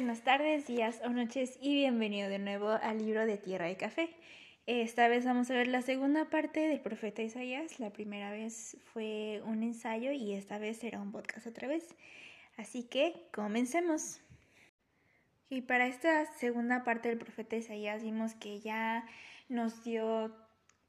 buenas tardes, días o noches y bienvenido de nuevo al libro de Tierra y Café. Esta vez vamos a ver la segunda parte del profeta Isaías. La primera vez fue un ensayo y esta vez será un podcast otra vez. Así que comencemos. Y para esta segunda parte del profeta Isaías vimos que ya nos dio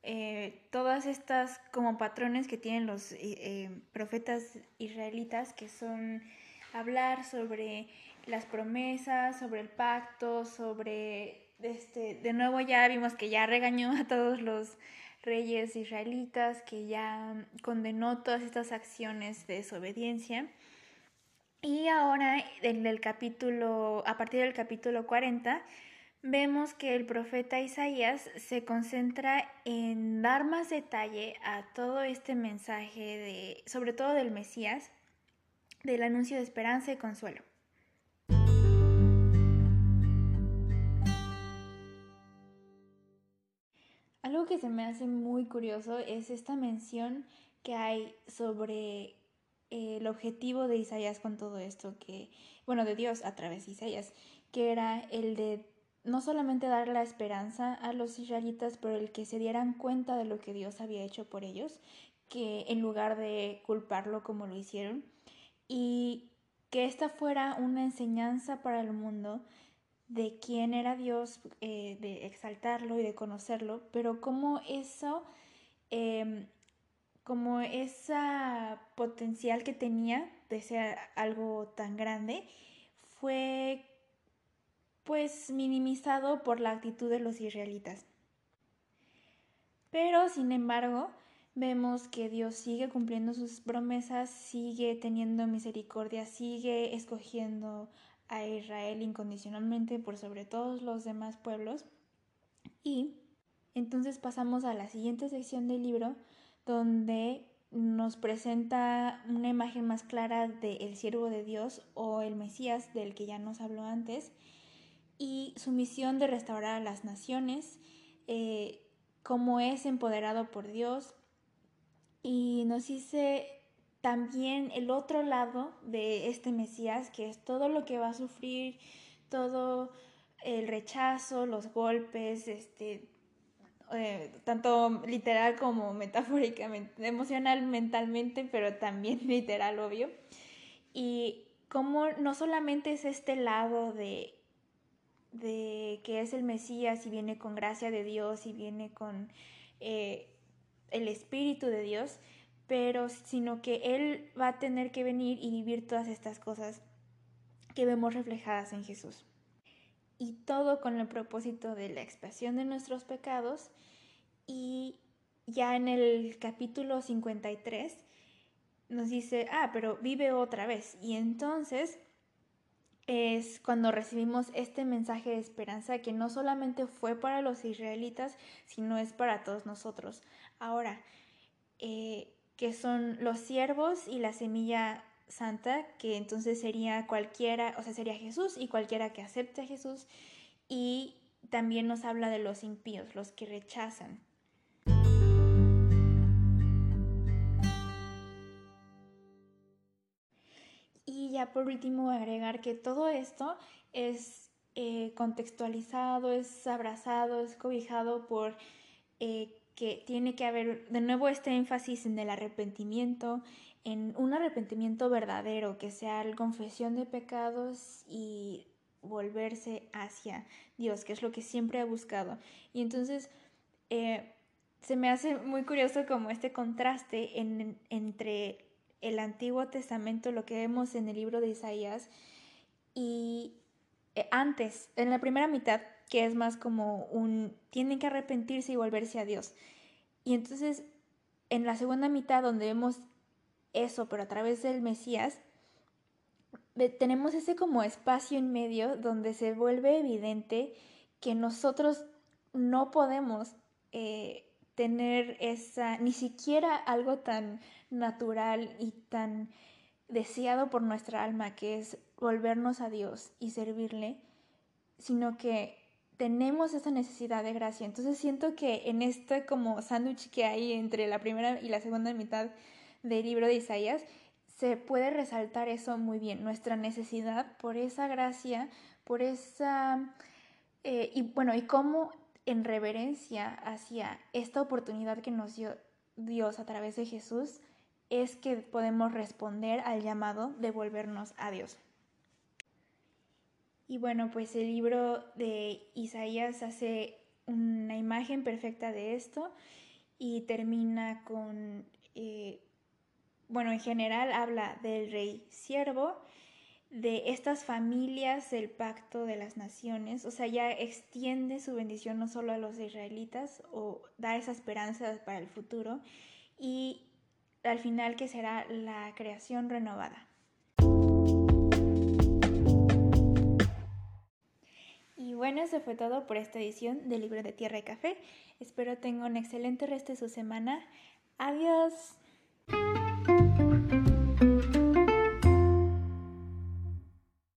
eh, todas estas como patrones que tienen los eh, eh, profetas israelitas que son hablar sobre las promesas, sobre el pacto, sobre este, de nuevo ya vimos que ya regañó a todos los reyes israelitas, que ya condenó todas estas acciones de desobediencia. Y ahora en el capítulo, a partir del capítulo 40, vemos que el profeta Isaías se concentra en dar más detalle a todo este mensaje de, sobre todo del Mesías, del anuncio de esperanza y consuelo. Algo que se me hace muy curioso es esta mención que hay sobre eh, el objetivo de Isaías con todo esto, que, bueno, de Dios a través de Isaías, que era el de no solamente dar la esperanza a los israelitas, pero el que se dieran cuenta de lo que Dios había hecho por ellos, que en lugar de culparlo como lo hicieron, y que esta fuera una enseñanza para el mundo de quién era Dios, eh, de exaltarlo y de conocerlo, pero como eso, em, como esa potencial que tenía de ser algo tan grande, fue pues minimizado por la actitud de los israelitas. Pero, sin embargo, vemos que Dios sigue cumpliendo sus promesas, sigue teniendo misericordia, sigue escogiendo a Israel incondicionalmente por sobre todos los demás pueblos. Y entonces pasamos a la siguiente sección del libro donde nos presenta una imagen más clara del siervo de Dios o el Mesías del que ya nos habló antes y su misión de restaurar a las naciones, eh, cómo es empoderado por Dios y nos dice también el otro lado de este Mesías, que es todo lo que va a sufrir, todo el rechazo, los golpes, este, eh, tanto literal como metafóricamente, emocional, mentalmente, pero también literal, obvio. Y como no solamente es este lado de, de que es el Mesías y viene con gracia de Dios y viene con eh, el Espíritu de Dios, pero sino que Él va a tener que venir y vivir todas estas cosas que vemos reflejadas en Jesús. Y todo con el propósito de la expiación de nuestros pecados. Y ya en el capítulo 53 nos dice, ah, pero vive otra vez. Y entonces es cuando recibimos este mensaje de esperanza que no solamente fue para los israelitas, sino es para todos nosotros. Ahora, eh, que son los siervos y la semilla santa, que entonces sería cualquiera, o sea, sería Jesús y cualquiera que acepte a Jesús. Y también nos habla de los impíos, los que rechazan. Y ya por último agregar que todo esto es eh, contextualizado, es abrazado, es cobijado por eh, que tiene que haber de nuevo este énfasis en el arrepentimiento, en un arrepentimiento verdadero, que sea la confesión de pecados y volverse hacia Dios, que es lo que siempre ha buscado. Y entonces eh, se me hace muy curioso como este contraste entre el Antiguo Testamento, lo que vemos en el libro de Isaías, y eh, antes, en la primera mitad, que es más como un, tienen que arrepentirse y volverse a Dios. Y entonces, en la segunda mitad, donde vemos eso, pero a través del Mesías, tenemos ese como espacio en medio donde se vuelve evidente que nosotros no podemos eh, tener esa, ni siquiera algo tan natural y tan deseado por nuestra alma, que es volvernos a Dios y servirle, sino que tenemos esa necesidad de gracia. Entonces siento que en este como sándwich que hay entre la primera y la segunda mitad del libro de Isaías, se puede resaltar eso muy bien, nuestra necesidad por esa gracia, por esa... Eh, y bueno, y cómo en reverencia hacia esta oportunidad que nos dio Dios a través de Jesús, es que podemos responder al llamado de volvernos a Dios. Y bueno, pues el libro de Isaías hace una imagen perfecta de esto y termina con, eh, bueno, en general habla del rey siervo, de estas familias del pacto de las naciones, o sea, ya extiende su bendición no solo a los israelitas o da esa esperanza para el futuro y al final que será la creación renovada. Y bueno, eso fue todo por esta edición del libro de Tierra y Café. Espero tengan un excelente resto de su semana. Adiós.